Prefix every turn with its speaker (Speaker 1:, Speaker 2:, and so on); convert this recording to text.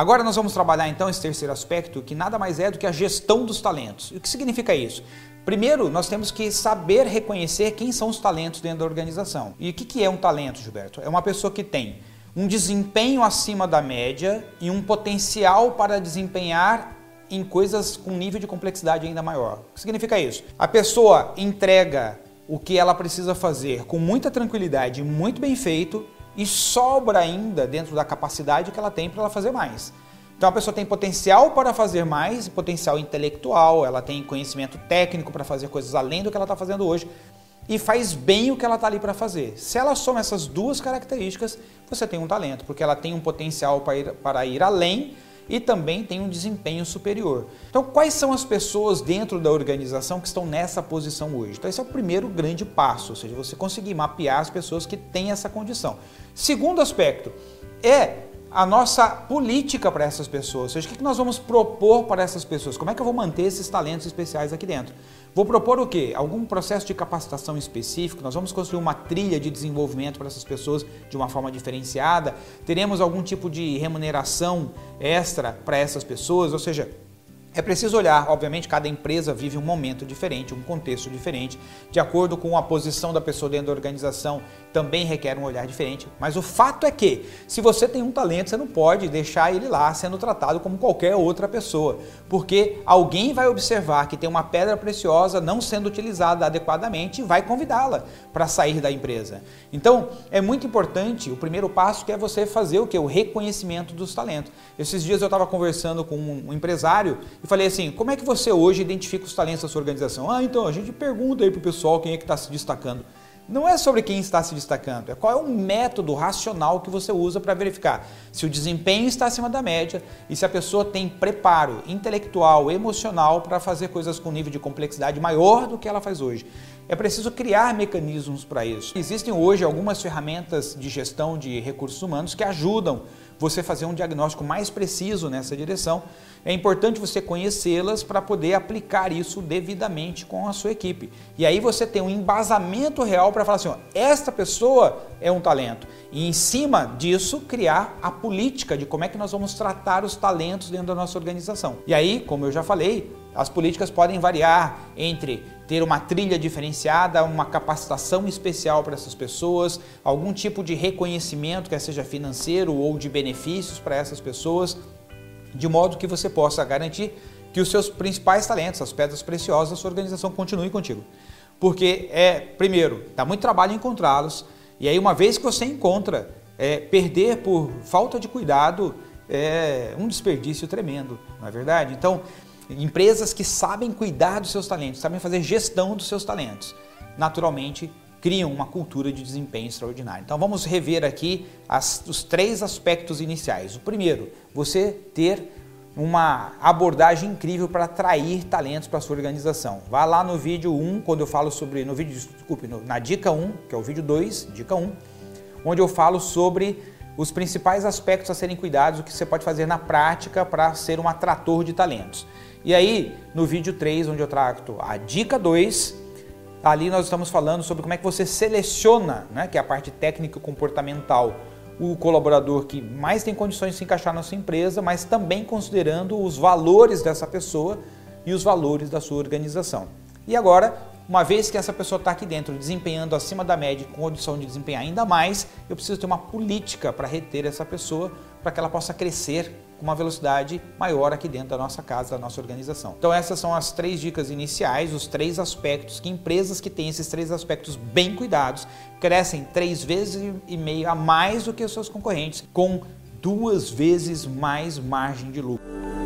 Speaker 1: Agora nós vamos trabalhar então esse terceiro aspecto, que nada mais é do que a gestão dos talentos. E o que significa isso? Primeiro, nós temos que saber reconhecer quem são os talentos dentro da organização. E o que é um talento, Gilberto? É uma pessoa que tem um desempenho acima da média e um potencial para desempenhar em coisas com nível de complexidade ainda maior. O que significa isso? A pessoa entrega o que ela precisa fazer com muita tranquilidade, muito bem feito e sobra ainda dentro da capacidade que ela tem para ela fazer mais. Então a pessoa tem potencial para fazer mais, potencial intelectual, ela tem conhecimento técnico para fazer coisas além do que ela está fazendo hoje e faz bem o que ela está ali para fazer. Se ela soma essas duas características, você tem um talento, porque ela tem um potencial para ir, para ir além e também tem um desempenho superior. Então, quais são as pessoas dentro da organização que estão nessa posição hoje? Então, esse é o primeiro grande passo, ou seja, você conseguir mapear as pessoas que têm essa condição. Segundo aspecto é a nossa política para essas pessoas, ou seja, o que nós vamos propor para essas pessoas, como é que eu vou manter esses talentos especiais aqui dentro. Vou propor o quê? Algum processo de capacitação específico, nós vamos construir uma trilha de desenvolvimento para essas pessoas de uma forma diferenciada, teremos algum tipo de remuneração extra para essas pessoas, ou seja, é preciso olhar, obviamente, cada empresa vive um momento diferente, um contexto diferente, de acordo com a posição da pessoa dentro da organização, também requer um olhar diferente. Mas o fato é que, se você tem um talento, você não pode deixar ele lá sendo tratado como qualquer outra pessoa, porque alguém vai observar que tem uma pedra preciosa não sendo utilizada adequadamente e vai convidá-la para sair da empresa. Então, é muito importante, o primeiro passo que é você fazer o que? O reconhecimento dos talentos. Esses dias eu estava conversando com um empresário e falei assim: como é que você hoje identifica os talentos da sua organização? Ah, então a gente pergunta aí para o pessoal quem é que está se destacando. Não é sobre quem está se destacando, é qual é o método racional que você usa para verificar se o desempenho está acima da média e se a pessoa tem preparo intelectual, emocional para fazer coisas com nível de complexidade maior do que ela faz hoje. É preciso criar mecanismos para isso. Existem hoje algumas ferramentas de gestão de recursos humanos que ajudam você fazer um diagnóstico mais preciso nessa direção. É importante você conhecê-las para poder aplicar isso devidamente com a sua equipe. E aí você tem um embasamento real para falar assim: ó, esta pessoa é um talento. E em cima disso, criar a política de como é que nós vamos tratar os talentos dentro da nossa organização. E aí, como eu já falei, as políticas podem variar entre ter uma trilha diferenciada, uma capacitação especial para essas pessoas, algum tipo de reconhecimento, quer seja financeiro ou de benefícios para essas pessoas, de modo que você possa garantir que os seus principais talentos, as pedras preciosas da sua organização continuem contigo. Porque é, primeiro, dá muito trabalho encontrá-los, e aí uma vez que você encontra, é, perder por falta de cuidado é um desperdício tremendo, não é verdade? Então, Empresas que sabem cuidar dos seus talentos, sabem fazer gestão dos seus talentos, naturalmente criam uma cultura de desempenho extraordinário. Então vamos rever aqui as, os três aspectos iniciais. O primeiro, você ter uma abordagem incrível para atrair talentos para sua organização. Vá lá no vídeo 1, quando eu falo sobre, no vídeo, desculpe, na dica 1, que é o vídeo 2, dica 1, onde eu falo sobre os principais aspectos a serem cuidados, o que você pode fazer na prática para ser um atrator de talentos. E aí, no vídeo 3, onde eu trato a dica 2, ali nós estamos falando sobre como é que você seleciona, né, que é a parte técnica e comportamental, o colaborador que mais tem condições de se encaixar na sua empresa, mas também considerando os valores dessa pessoa e os valores da sua organização. E agora, uma vez que essa pessoa está aqui dentro desempenhando acima da média, com condição de desempenhar ainda mais, eu preciso ter uma política para reter essa pessoa, para que ela possa crescer com uma velocidade maior aqui dentro da nossa casa, da nossa organização. Então essas são as três dicas iniciais, os três aspectos que empresas que têm esses três aspectos bem cuidados crescem três vezes e meio a mais do que os seus concorrentes, com duas vezes mais margem de lucro.